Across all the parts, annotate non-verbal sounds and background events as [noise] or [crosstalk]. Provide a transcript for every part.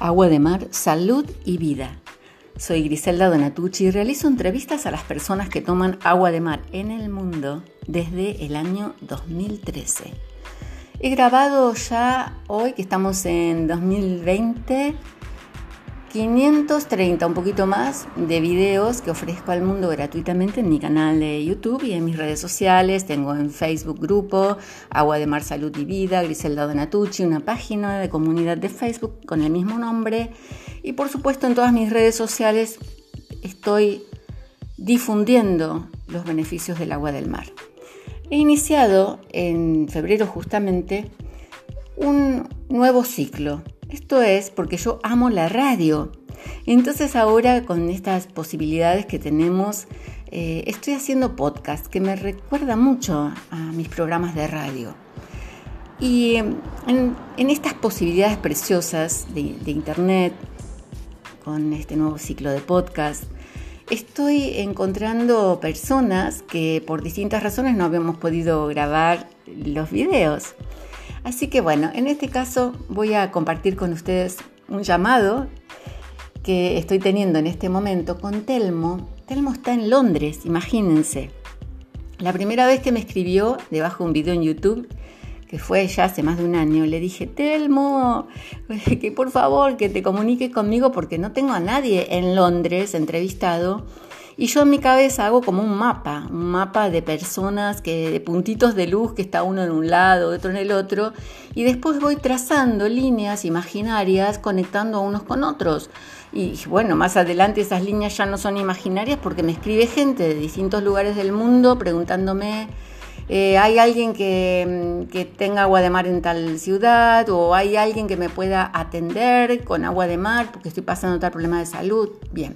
Agua de Mar, Salud y Vida. Soy Griselda Donatucci y realizo entrevistas a las personas que toman agua de mar en el mundo desde el año 2013. He grabado ya hoy, que estamos en 2020, 530, un poquito más, de videos que ofrezco al mundo gratuitamente en mi canal de YouTube y en mis redes sociales. Tengo en Facebook grupo Agua de Mar Salud y Vida, Griselda Donatucci, una página de comunidad de Facebook con el mismo nombre. Y por supuesto en todas mis redes sociales estoy difundiendo los beneficios del agua del mar. He iniciado en febrero justamente un nuevo ciclo esto es porque yo amo la radio. Entonces ahora con estas posibilidades que tenemos, eh, estoy haciendo podcast que me recuerda mucho a mis programas de radio. Y en, estas posibilidades preciosas de, de, Internet, con este nuevo ciclo de podcast, estoy encontrando personas que por distintas razones no habíamos podido grabar los videos. Así que bueno, en este caso voy a compartir con ustedes un llamado que estoy teniendo en este momento con Telmo. Telmo está en Londres, imagínense. La primera vez que me escribió debajo de un video en YouTube, que fue ya hace más de un año, le dije, Telmo, que por favor que te comuniques conmigo porque no tengo a nadie en Londres entrevistado y yo en mi cabeza hago como un mapa, un mapa de personas, que, de puntitos de luz que está uno en un lado, otro en el otro, y después voy trazando líneas imaginarias conectando unos con otros. Y bueno, más adelante esas líneas ya no son imaginarias porque me escribe gente de distintos lugares del mundo preguntándome eh, hay alguien que, mm, que, tenga agua de mar en tal ciudad o hay alguien que me pueda atender con agua de mar porque estoy pasando tal problema de salud. Bien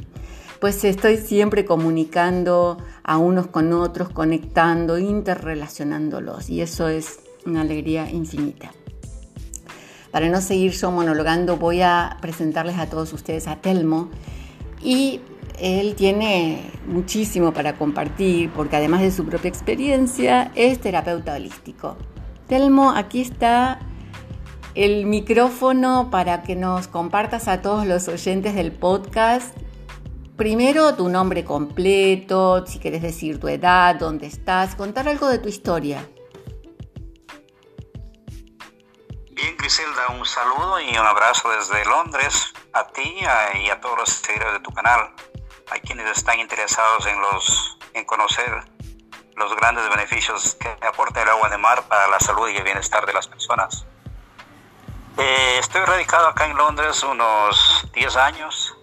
pues estoy siempre comunicando a unos con otros, conectando, interrelacionándolos y eso es una alegría infinita. Para no seguir yo monologando, voy a presentarles a todos ustedes a Telmo y él tiene muchísimo para compartir porque además de su propia experiencia es terapeuta holístico. Telmo, aquí está el micrófono para que nos compartas a todos los oyentes del podcast Primero tu nombre completo, si quieres decir tu edad, dónde estás, contar algo de tu historia. Bien, Griselda, un saludo y un abrazo desde Londres a ti y a todos los seguidores de tu canal, a quienes están interesados en, los, en conocer los grandes beneficios que aporta el agua de mar para la salud y el bienestar de las personas. Eh, estoy radicado acá en Londres unos 10 años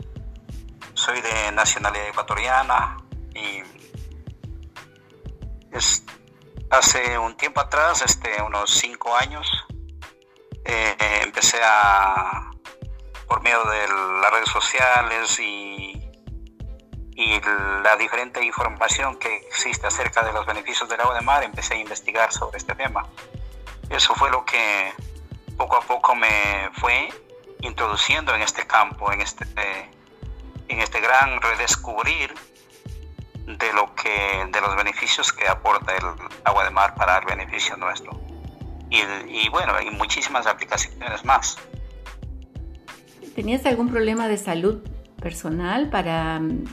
soy de nacionalidad ecuatoriana y es, hace un tiempo atrás, este, unos cinco años, eh, empecé a, por medio de las redes sociales y, y la diferente información que existe acerca de los beneficios del agua de mar, empecé a investigar sobre este tema. Eso fue lo que poco a poco me fue introduciendo en este campo, en este en este gran redescubrir de lo que de los beneficios que aporta el agua de mar para el beneficio nuestro y, y bueno hay muchísimas aplicaciones más ¿Tenías algún problema de salud personal para mm,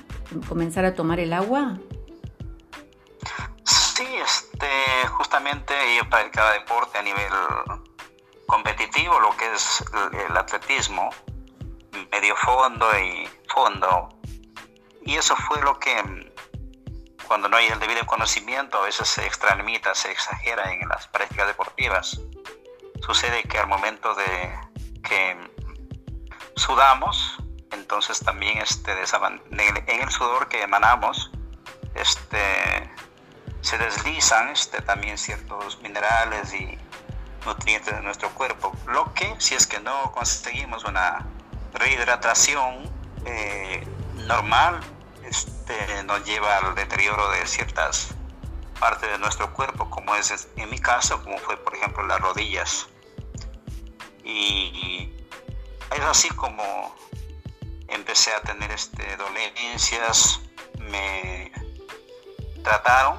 comenzar a tomar el agua? Sí, este, justamente yo practicaba deporte a nivel competitivo, lo que es el atletismo, medio fondo y Y eso fue lo que, mm, cuando no hay el debido conocimiento, a veces se extralimita, se exagera en las prácticas deportivas. Sucede que al momento de que sudamos, entonces también este, en el sudor que emanamos, este, se deslizan este, también ciertos minerales y nutrientes de nuestro cuerpo, lo que si es que no conseguimos una rehidratación eh, normal este, nos lleva al deterioro de ciertas partes de nuestro cuerpo, como es en mi caso, como fue por ejemplo las rodillas. Y es así como empecé a tener este, dolencias, me trataron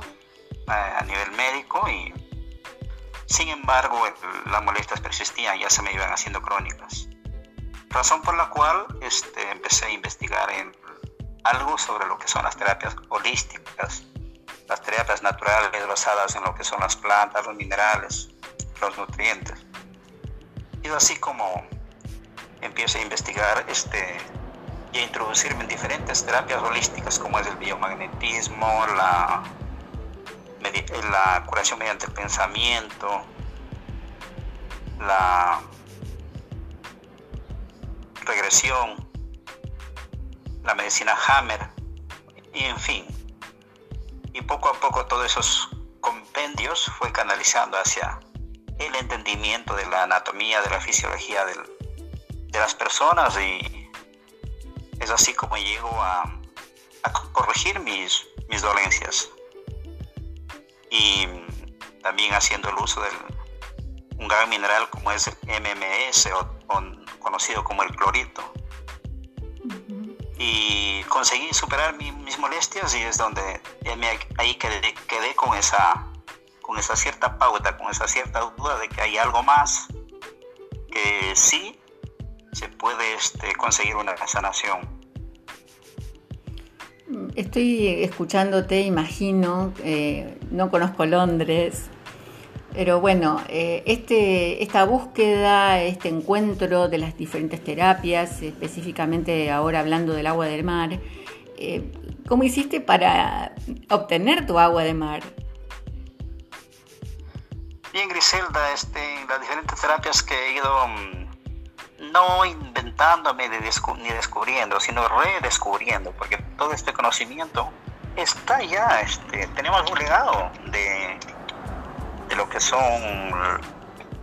eh, a nivel médico y sin embargo las molestias persistían, ya se me iban haciendo crónicas. Razón por la cual este, empecé a investigar en algo sobre lo que son las terapias holísticas, las terapias naturales basadas en lo que son las plantas, los minerales, los nutrientes. Y así como empiezo a investigar este, y a introducirme en diferentes terapias holísticas como es el biomagnetismo, la, la curación mediante el pensamiento, la regresión, la medicina Hammer, y en fin. Y poco a poco todos esos compendios fue canalizando hacia el entendimiento de la anatomía, de la fisiología de las personas y es así como llego a, corregir mis, mis dolencias. Y también haciendo el uso de un gran mineral como es el MMS o, conocido como el clorito. Y conseguí superar mis molestias y es donde ahí quedé, quedé con esa con esa cierta pauta, con esa cierta duda de que hay algo más que sí se puede este, conseguir una sanación. Estoy escuchándote, imagino, eh, no conozco Londres, pero bueno, eh, este, esta búsqueda, este encuentro de las diferentes terapias, específicamente ahora hablando del agua del mar, eh, ¿cómo hiciste para obtener tu agua de mar? Bien, Griselda, este, las diferentes terapias que he ido mm, no inventándome ni descubriendo, sino redescubriendo, porque todo este conocimiento está ya, este, tenemos un legado de, de lo que son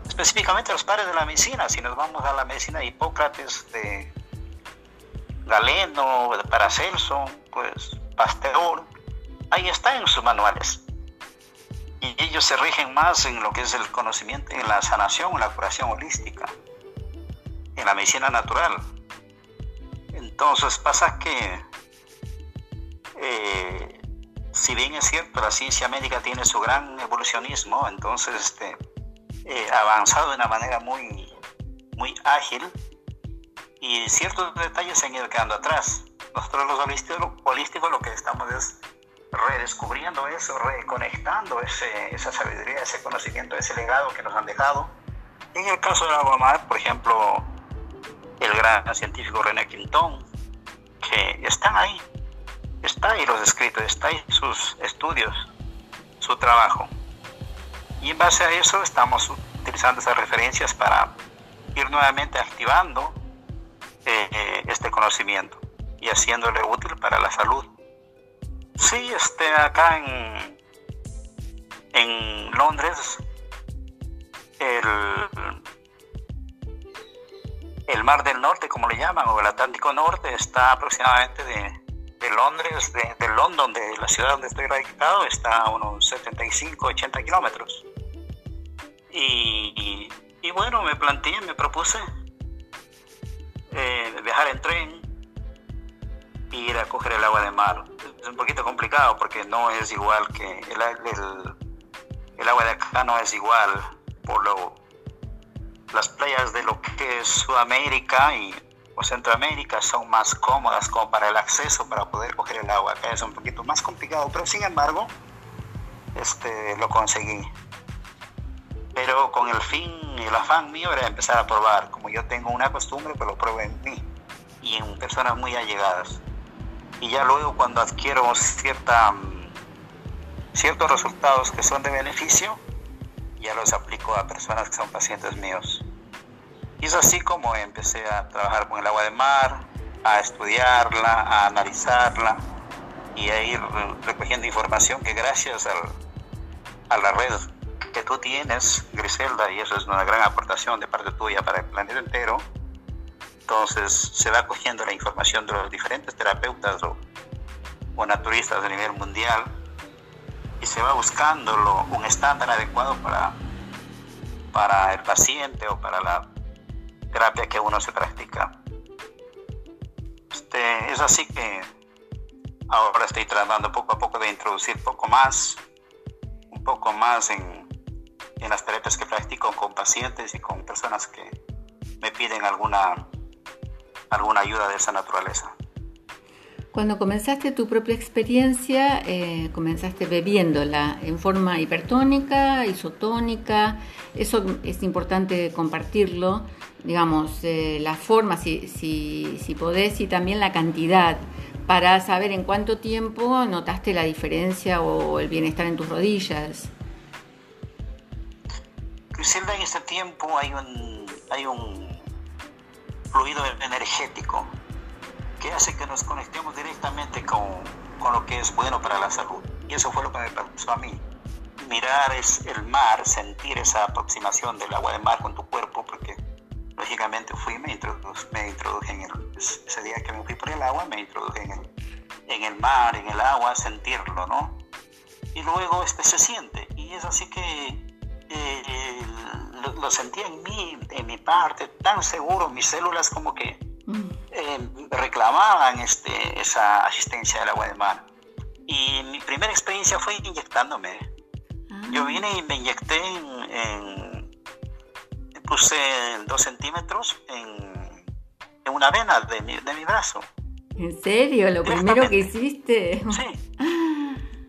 específicamente los padres de la medicina, si nos vamos a la medicina de Hipócrates, de Galeno, de Paracelso, pues Pasteur, ahí está en sus manuales y ellos se rigen más en lo que es el conocimiento, en la sanación, en la curación holística, en la medicina natural. Entonces pasa que, eh, si bien es cierto, la ciencia médica tiene su gran evolucionismo, entonces este, eh, avanzado de una manera muy, muy ágil y ciertos detalles se han ido quedando atrás. Nosotros los holísticos lo que estamos es redescubriendo eso, reconectando ese, esa sabiduría, ese conocimiento, ese legado que nos han dejado. En el caso de Aguamar, por ejemplo, el gran científico René Quintón, que están ahí, está ahí los escritos, está ahí sus estudios, su trabajo. Y en base a eso estamos utilizando esas referencias para ir nuevamente activando eh, este conocimiento y haciéndole útil para la salud Sí, este, acá en, en Londres, el, el Mar del Norte, como le llaman, o el Atlántico Norte, está aproximadamente de, de Londres, de, de, London, de la ciudad donde estoy radicado, está a unos 75, 80 kilómetros. Y, y, bueno, me planteé, me propuse eh, viajar en tren ir a coger el agua de mar. Es un poquito complicado porque no es igual que el, el, agua de acá no es igual por lo las playas de lo que es Sudamérica y o Centroamérica son más cómodas como para el acceso para poder coger el agua. Acá es un poquito más complicado, pero sin embargo este, lo conseguí. Pero con el fin y el afán mío era empezar a probar. Como yo tengo una costumbre, pues lo pruebo en mí y en personas muy allegadas y ya luego cuando adquiero cierta, mm, ciertos resultados que son de beneficio, ya los aplico a personas que son pacientes míos. Y es así como empecé a trabajar con el agua de mar, a estudiarla, a analizarla y a ir recogiendo información que gracias al, a la red que tú tienes, Griselda, y eso es una gran aportación de parte tuya para el planeta entero, entonces se va cogiendo la información de los diferentes terapeutas o, naturistas a nivel mundial y se va buscando un estándar adecuado para, para el paciente o para la terapia que uno se practica. Este, es así que ahora estoy tratando poco a poco de introducir poco más, un poco más en, en las terapias que practico con pacientes y con personas que me piden alguna alguna ayuda de esa naturaleza. Cuando comenzaste tu propia experiencia, eh, comenzaste bebiéndola en forma hipertónica, isotónica, eso es importante compartirlo, digamos, eh, la forma, si, si, si podés, y también la cantidad, para saber en cuánto tiempo notaste la diferencia o el bienestar en tus rodillas. Griselda, en este tiempo hay un, hay un fluido energético que hace que nos conectemos directamente con, con, lo que es bueno para la salud. Y eso fue lo que me pasó a mí. Mirar es el mar, sentir esa aproximación del agua de mar con tu cuerpo, porque lógicamente fui, me introduje, me introduje en el, ese día que me fui por el agua, me introduje en el, en el mar, en el agua, sentirlo, ¿no? Y luego este se siente. Y es así que eh, lo, lo, sentí en mí, en mi parte, tan seguro, mis células como que eh, reclamaban este, esa asistencia del agua de mar. Y mi primera experiencia fue inyectándome. Yo ah. vine y me inyecté en, puse dos centímetros en, en, una vena de mi, de mi brazo. ¿En serio? ¿Lo primero que hiciste? Sí.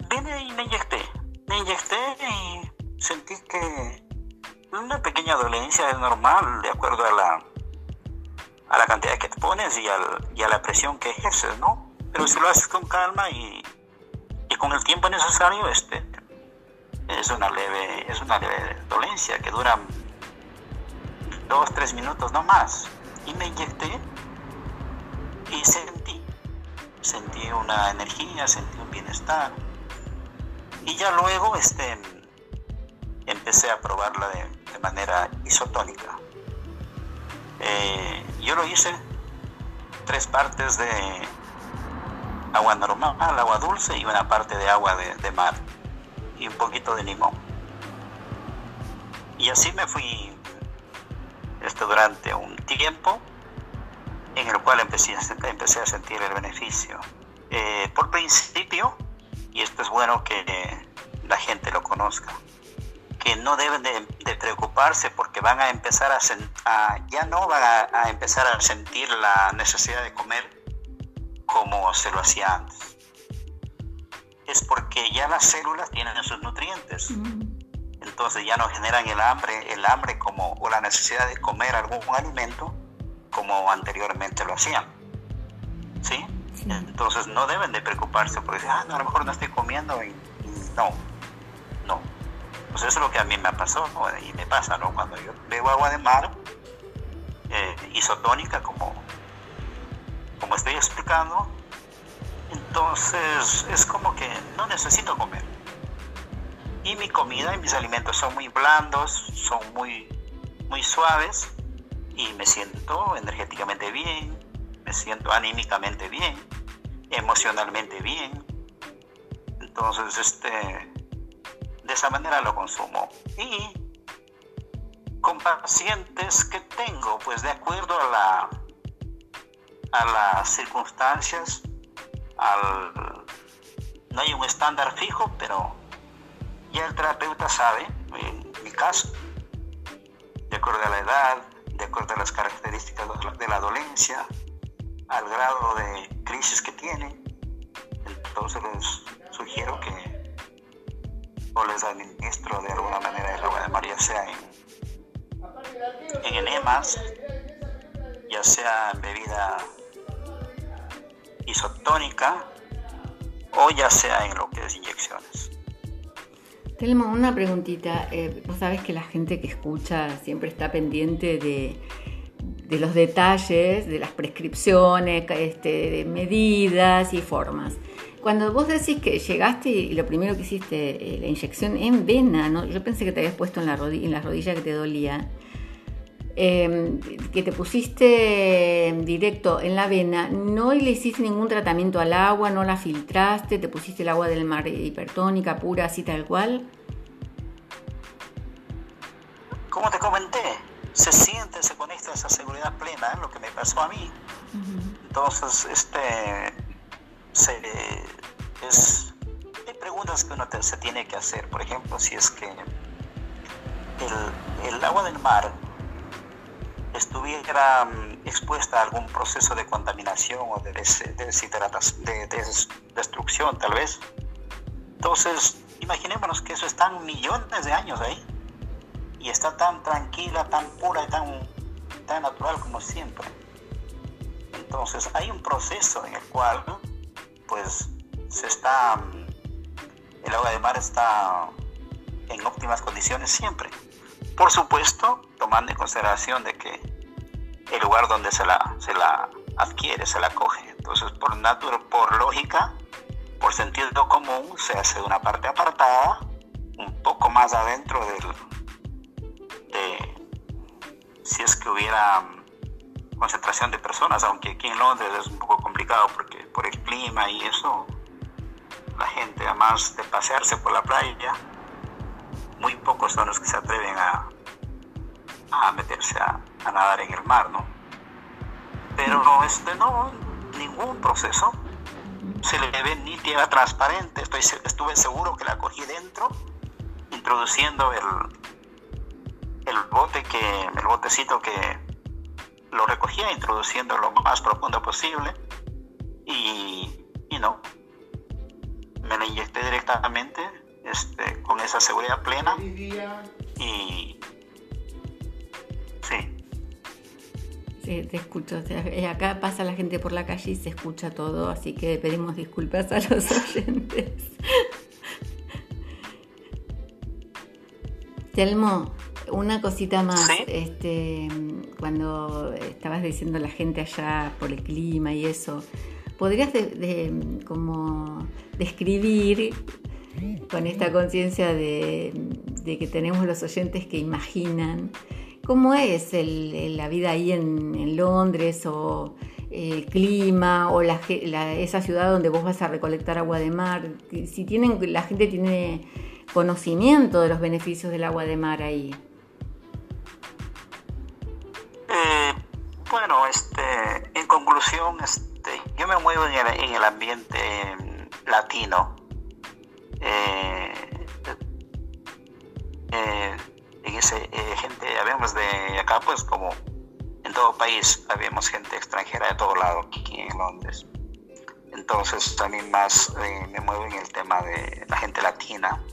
Vine y me inyecté. Me inyecté y sentí que una pequeña dolencia es normal de acuerdo a la a la cantidad que te pones y, al, y a la presión que ejerces, ¿no? Pero si lo haces con calma y, con el tiempo necesario, este, es una leve, es una leve dolencia que dura dos, tres minutos, no más. Y me inyecté y sentí, sentí una energía, sentí un bienestar. Y ya luego este, empecé a probarla de manera isotónica. Eh, yo lo hice tres partes de agua normal, agua dulce y una parte de agua de, mar y un poquito de limón. Y así me fui esto durante un tiempo en el cual empecé, empecé a sentir el beneficio. Eh, por principio, y esto es bueno que la gente lo conozca, que no deben de, preocuparse porque van a empezar a, ya no van a, empezar a sentir la necesidad de comer como se lo hacía antes. Es porque ya las células tienen esos nutrientes. Entonces ya no generan el hambre, el hambre como o la necesidad de comer algún alimento como anteriormente lo hacían. ¿Sí? Entonces no deben de preocuparse porque ah, no, a lo mejor no estoy comiendo y no pues eso es lo que a mí me pasó y me pasa, ¿no? Cuando yo bebo agua de mar eh, isotónica, como, como estoy explicando, entonces es como que no necesito comer. Y mi comida y mis alimentos son muy blandos, son muy, muy suaves y me siento energéticamente bien, me siento anímicamente bien, emocionalmente bien. Entonces, este, de esa manera lo consumo. Y con pacientes que tengo, pues de acuerdo a, la, a las circunstancias, al, no hay un estándar fijo, pero ya el terapeuta sabe, en mi caso, de acuerdo a la edad, de acuerdo a las características de la dolencia, al grado de crisis que tiene, entonces les sugiero que o les administro de alguna manera el agua de mar, ya sea en, en enemas, ya sea en bebida isotónica o ya sea en lo que es inyecciones. Telmo, una preguntita. Eh, vos sabés que la gente que escucha siempre está pendiente de, de los detalles, de las prescripciones, este, de medidas y formas. Cuando vos decís que llegaste y lo primero que hiciste, eh, la inyección en vena, ¿no? yo pensé que te habías puesto en la, rodilla, en la rodilla que te dolía, em, que te pusiste directo en la vena, no le hiciste ningún tratamiento al agua, no la filtraste, te pusiste el agua del mar hipertónica, pura, así tal cual. Como te comenté, se siente, se conecta esa seguridad plena, lo que me pasó a mí. Entonces, este, se, es, hay preguntas que uno se tiene que hacer. Por ejemplo, si es que el, el agua del mar estuviera mm, expuesta a algún proceso de contaminación o de, de, destrucción tal vez. Entonces, imaginémonos que eso está millones de años ahí y está tan tranquila, tan pura y tan, tan natural como siempre. Entonces, hay un proceso en el cual, pues, se está, mm, el agua de mar está en óptimas condiciones siempre. Por supuesto, tomando en consideración de que el lugar donde se la, se la adquiere, se la coge. Entonces, por, natura, por lógica, por sentido común, se hace una parte apartada, un poco más adentro del, de, si es que hubiera concentración de personas, aunque aquí en Londres es un poco complicado porque por el clima y eso, la gente, además de pasearse por la playa, muy pocos son los que se atreven a, meterse a, nadar en el mar, ¿no? Pero no, este, no, ningún proceso. Se le ve ni tierra transparente, estuve seguro que la cogí dentro, introduciendo el bote que, el botecito que lo recogía, introduciendo lo más profundo posible y, y no, me la inyecté directamente este, con esa seguridad plena y sí. Sí, te escucho. Eh, acá pasa la gente por la calle y se escucha todo, así que pedimos disculpas a los [laughs] oyentes. Telmo, una cosita más. Este, cuando estabas diciendo la gente allá por el clima y eso, ¿podrías como describir con esta conciencia de, que tenemos los oyentes que imaginan cómo es la vida ahí en, Londres o el clima o la, esa ciudad donde vos vas a recolectar agua de mar. Si tienen, la gente tiene conocimiento de los beneficios del agua de mar ahí. Este, en conclusión, este, yo me muevo en el ambiente latino eh, eh, en ese eh, gente, habemos de acá, pues como en todo país, habíamos gente extranjera de todo lado aquí en Londres. Entonces también más me muevo en el tema de la gente latina,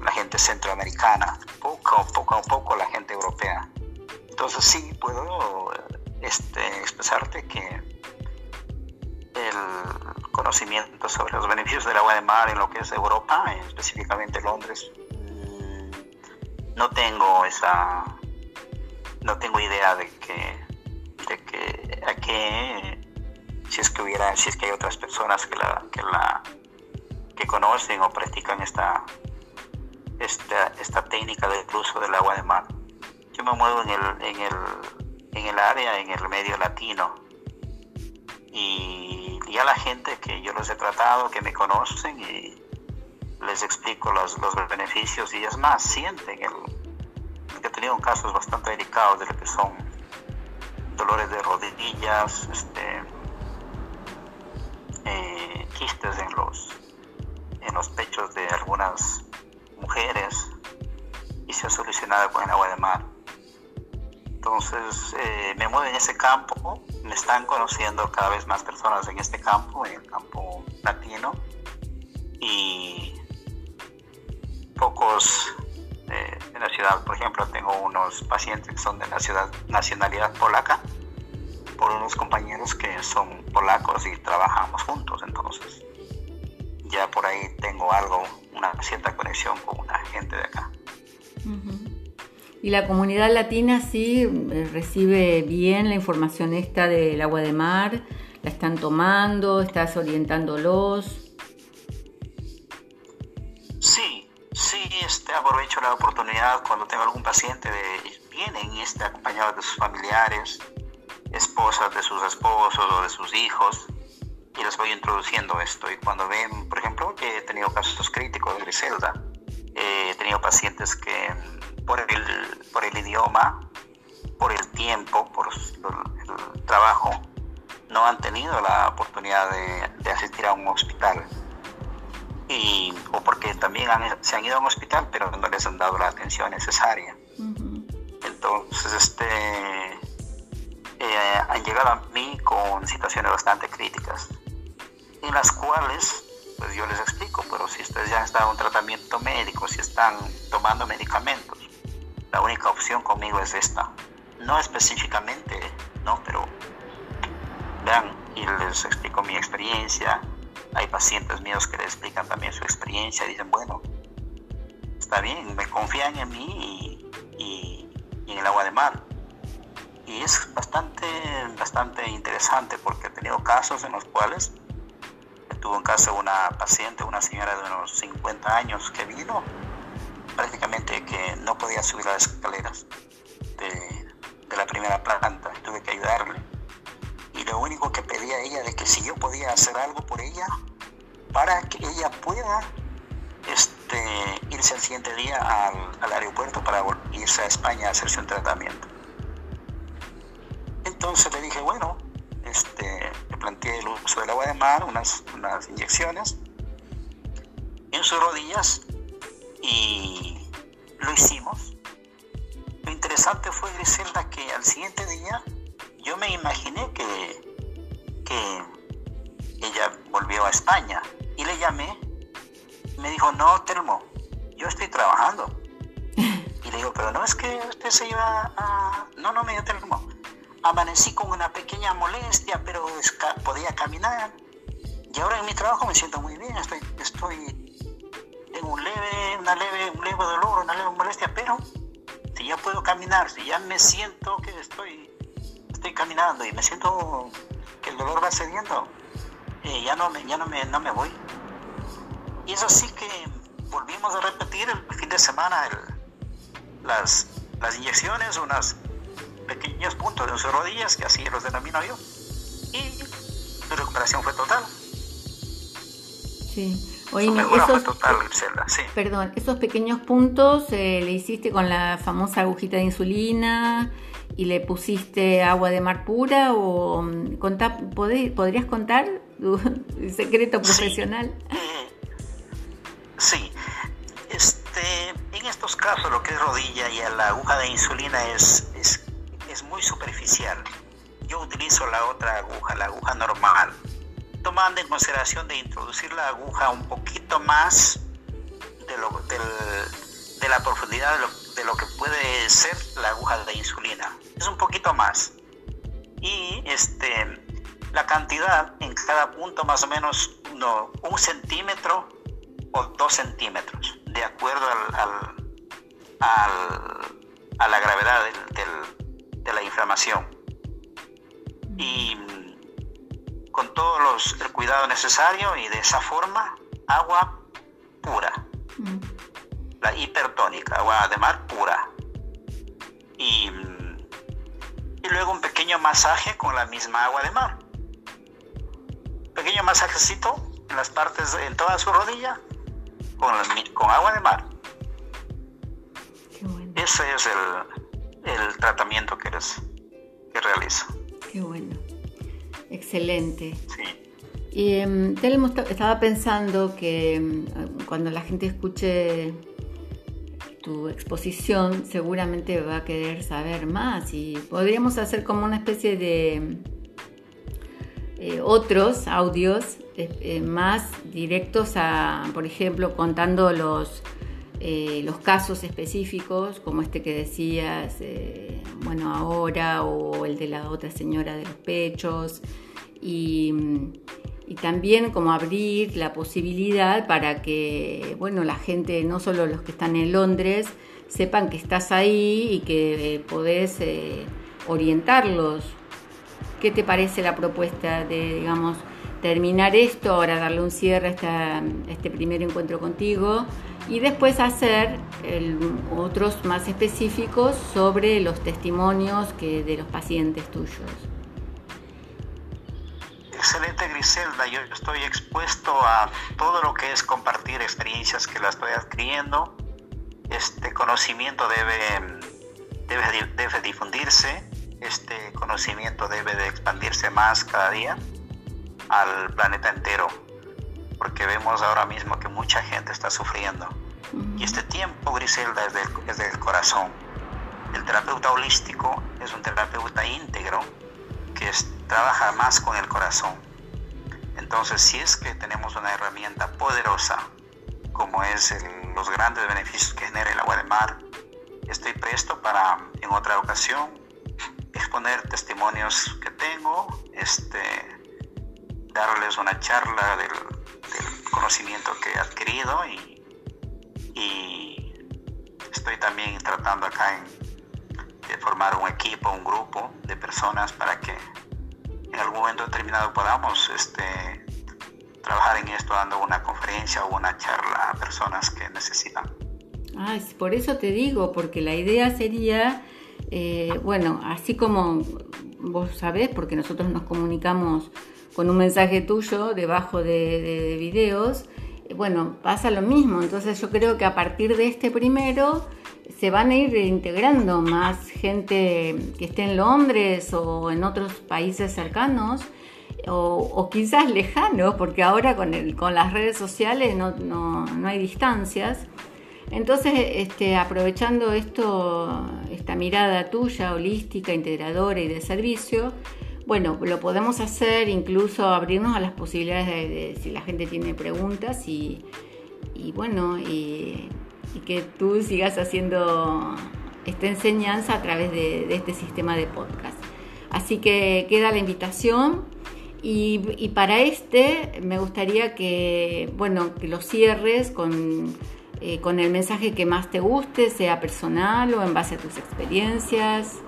la gente centroamericana, poco, poco a poco la gente europea. Entonces sí puedo este, expresarte que el conocimiento sobre los beneficios del agua de mar en lo que es Europa, específicamente Londres, no tengo esa, no tengo idea de que, de que a qué, si es que hubiera, si es que hay otras personas que la, que la, que conocen o practican esta, esta, esta técnica del uso del agua de mar. Yo me muevo en el, en el, en el área, en el medio latino y y a la gente que yo les he tratado, que me conocen y les explico los, los beneficios y es más, sienten el, he tenido casos bastante delicados de lo que son dolores de rodillas, este, eh, quistes en los, en los pechos de algunas mujeres y se ha solucionado con el agua de mar. Entonces eh, me muevo en ese campo, me están conociendo cada vez más personas en este campo, en el campo latino, y pocos eh, en la ciudad, por ejemplo, tengo unos pacientes que son de la ciudad, nacionalidad polaca, por unos compañeros que son polacos y trabajamos juntos, entonces ya por ahí tengo algo, una cierta conexión con una gente de acá. Y la comunidad latina sí eh, recibe bien la información esta del agua de mar, la están tomando, estás orientándolos. Sí, sí, este, aprovecho la oportunidad cuando tengo algún paciente, de, vienen este, acompañados de sus familiares, esposas de sus esposos o de sus hijos, y les voy introduciendo esto. Y cuando ven, por ejemplo, que he tenido casos críticos de Griselda, eh, he tenido pacientes que por el, por el idioma, por el tiempo, por el, trabajo, no han tenido la oportunidad de, asistir a un hospital. Y, o porque también se han ido a un hospital, pero no les han dado la atención necesaria. Entonces, este, eh, han llegado a mí con situaciones bastante críticas, en las cuales pues yo les explico, pero si ustedes ya están en un tratamiento médico, si están tomando medicamentos, la única opción conmigo es esta. No específicamente, no, pero vean y les explico mi experiencia. Hay pacientes míos que les explican también su experiencia y dicen, bueno, está bien, me confían en mí y, en el agua de mar. Y es bastante, bastante interesante porque he tenido casos en los cuales tuvo en casa una paciente, una señora de unos 50 años que vino, prácticamente que no podía subir las escaleras de, la primera planta, tuve que ayudarle. Y lo único que pedía ella de que si yo podía hacer algo por ella, para que ella pueda este, irse al siguiente día al, al aeropuerto para irse a España a hacerse un tratamiento. Entonces le dije, bueno, este, le planteé el uso del agua de mar, unas inyecciones en sus rodillas y lo hicimos. Lo interesante fue, Griselda, que al siguiente día yo me imaginé que, que ella volvió a España y le llamé me dijo, no, Telmo, yo estoy trabajando. [laughs] Y le digo, pero no es que usted se iba a... No, no, me dio Telmo amanecí con una pequeña molestia, pero podía caminar. Y ahora en mi trabajo me siento muy bien, estoy, estoy un leve, una leve, un leve dolor, una leve molestia, pero si ya puedo caminar, si ya me siento que estoy, estoy caminando y me siento que el dolor va cediendo, eh, ya, no me, ya no, me, no me voy. Y eso sí que volvimos a repetir el fin de semana las, las inyecciones, unas pequeños puntos en sus rodillas, que así los denomino yo. Y su recuperación fue total. Sí. Oye, esos, total, sí. Perdón, esos pequeños puntos eh, le hiciste con la famosa agujita de insulina y le pusiste agua de mar pura o mm, contá, podrías contar tu [laughs] secreto profesional. Sí, sí. Este, en estos casos lo que es rodilla y la aguja de insulina es, es muy superficial. Yo utilizo la otra aguja, la aguja normal, tomando en consideración de introducir la aguja un poquito más de, lo, de la profundidad de lo, que puede ser la aguja de insulina. Es un poquito más. Y este, la cantidad en cada punto más o menos no, un centímetro o dos centímetros, de acuerdo al, a la gravedad del de la inflamación. Y con todos los, el cuidado necesario y de esa forma, agua pura. Mm. La hipertónica, agua de mar pura. Y, y luego un pequeño masaje con la misma agua de mar. Pequeño masajecito en las partes, en toda su rodilla, con, con agua de mar. Ese es el, el tratamiento que, eres, que realizo. Qué bueno, excelente. Sí. Y em, Telmo estaba pensando que em, cuando la gente escuche tu exposición seguramente va a querer saber más y podríamos hacer como una especie de eh, otros audios eh, eh, más directos a, por ejemplo, contando los eh, los casos específicos, como este que decías, eh, bueno, ahora, o el de la otra señora de los pechos, y, también como abrir la posibilidad para que, bueno, la gente, no solo los que están en Londres, sepan que estás ahí y que eh, podés orientarlos. ¿Qué te parece la propuesta de, digamos, terminar esto, ahora darle un cierre a este primer encuentro contigo? y después hacer otros más específicos sobre los testimonios que, de los pacientes tuyos. Excelente Griselda, yo estoy expuesto a todo lo que es compartir experiencias que la estoy adquiriendo. Este conocimiento debe, debe, debe difundirse, este conocimiento debe de expandirse más cada día al planeta entero porque vemos ahora mismo que mucha gente está sufriendo. Y este tiempo, Griselda, es del, del corazón. El terapeuta holístico es un terapeuta íntegro que trabaja más con el corazón. Entonces, si es que tenemos una herramienta poderosa, como es los grandes beneficios que genera el agua de mar, estoy presto para en otra ocasión exponer testimonios que tengo, este, darles una charla del, conocimiento que he adquirido y, estoy también tratando acá de formar un equipo, un grupo de personas para que en algún momento determinado podamos este, trabajar en esto dando una conferencia o una charla a personas que necesitan. Ah, por eso te digo, porque la idea sería, eh, bueno, así como vos sabés, porque nosotros nos comunicamos con un mensaje tuyo debajo de, videos, bueno, pasa lo mismo. Entonces yo creo que a partir de este primero se van a ir integrando más gente que esté en Londres o en otros países cercanos o, quizás lejanos, porque ahora con, el, con las redes sociales no, no, no hay distancias. Entonces, este, aprovechando esto, esta mirada tuya, holística, integradora y de servicio, bueno, lo podemos hacer, incluso abrirnos a las posibilidades de, si la gente tiene preguntas y, bueno, y, que tú sigas haciendo esta enseñanza a través de, este sistema de podcast. Así que queda la invitación y, para este me gustaría que, bueno, que lo cierres con eh, con el mensaje que más te guste, sea personal o en base a tus experiencias.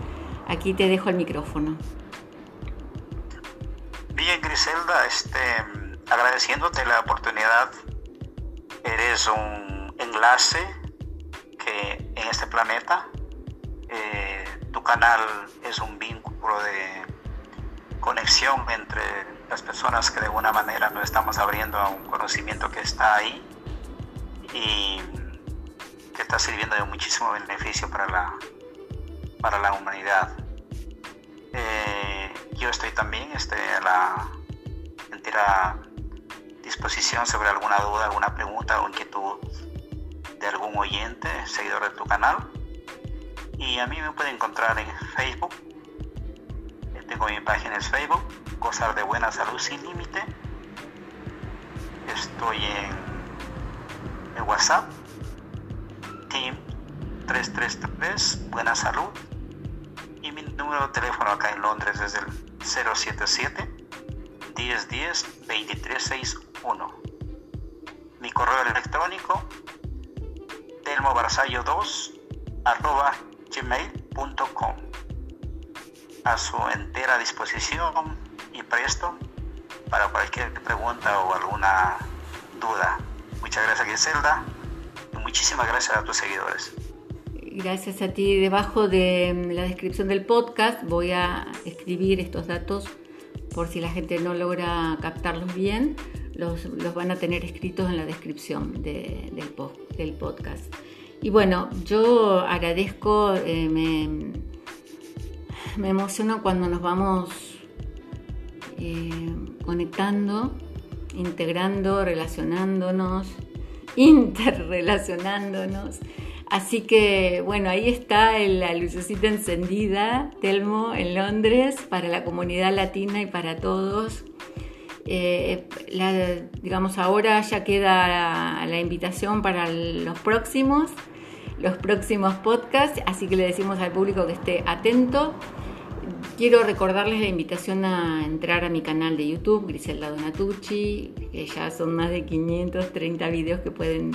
Aquí te dejo el micrófono. Bien, Griselda, este, agradeciéndote la oportunidad, eres un enlace que en este planeta, eh, tu canal es un vínculo de conexión entre las personas que de alguna manera nos estamos abriendo a un conocimiento que está ahí y que está sirviendo de muchísimo beneficio para la, para la humanidad. Eh, yo estoy también este, a la entera disposición sobre alguna duda, alguna pregunta o inquietud de algún oyente, seguidor de tu canal. Y a mí me pueden encontrar en Facebook. Tengo mi página en Facebook, Gozar de Buena Salud Sin Límite. Estoy en WhatsApp, Team 333, Buena Salud. Y mi número de teléfono acá en Londres es el 077 1010 2361. Mi correo electrónico telmobarsallo2 arroba gmail.com a su entera disposición y presto para cualquier pregunta o alguna duda. Muchas gracias, Griselda. Y muchísimas gracias a tus seguidores. Gracias a ti. Debajo de la descripción del podcast voy a escribir estos datos por si la gente no logra captarlos bien. Los, van a tener escritos en la descripción del, podcast. Y bueno, yo agradezco, eh, me, me emociono cuando nos vamos eh, conectando integrando, relacionándonos, [laughs] interrelacionándonos. Así que bueno, ahí está la lucecita encendida, Telmo, en Londres, para la comunidad latina y para todos. Eh, digamos, ahora ya queda la invitación para los próximos, los próximos podcasts, así que le decimos al público que esté atento. Quiero recordarles la invitación a entrar a mi canal de YouTube, Griselda Donatucci, que ya son más de 530 videos que pueden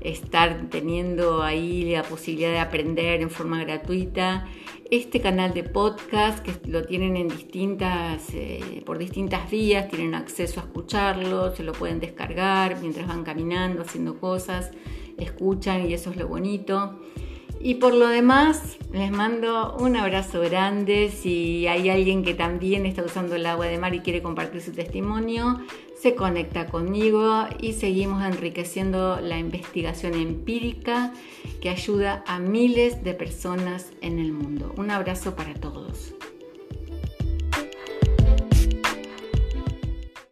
estar teniendo ahí la posibilidad de aprender en forma gratuita. Este canal de podcast que lo tienen en distintas, eh, por distintas vías, tienen acceso a escucharlo, se lo pueden descargar mientras van caminando, haciendo cosas, escuchan y eso es lo bonito. Y por lo demás, les mando un abrazo grande. Si hay alguien que también está usando el agua de mar y quiere compartir su testimonio, se conecta conmigo y seguimos enriqueciendo la investigación empírica que ayuda a miles de personas en el mundo. Un abrazo para todos.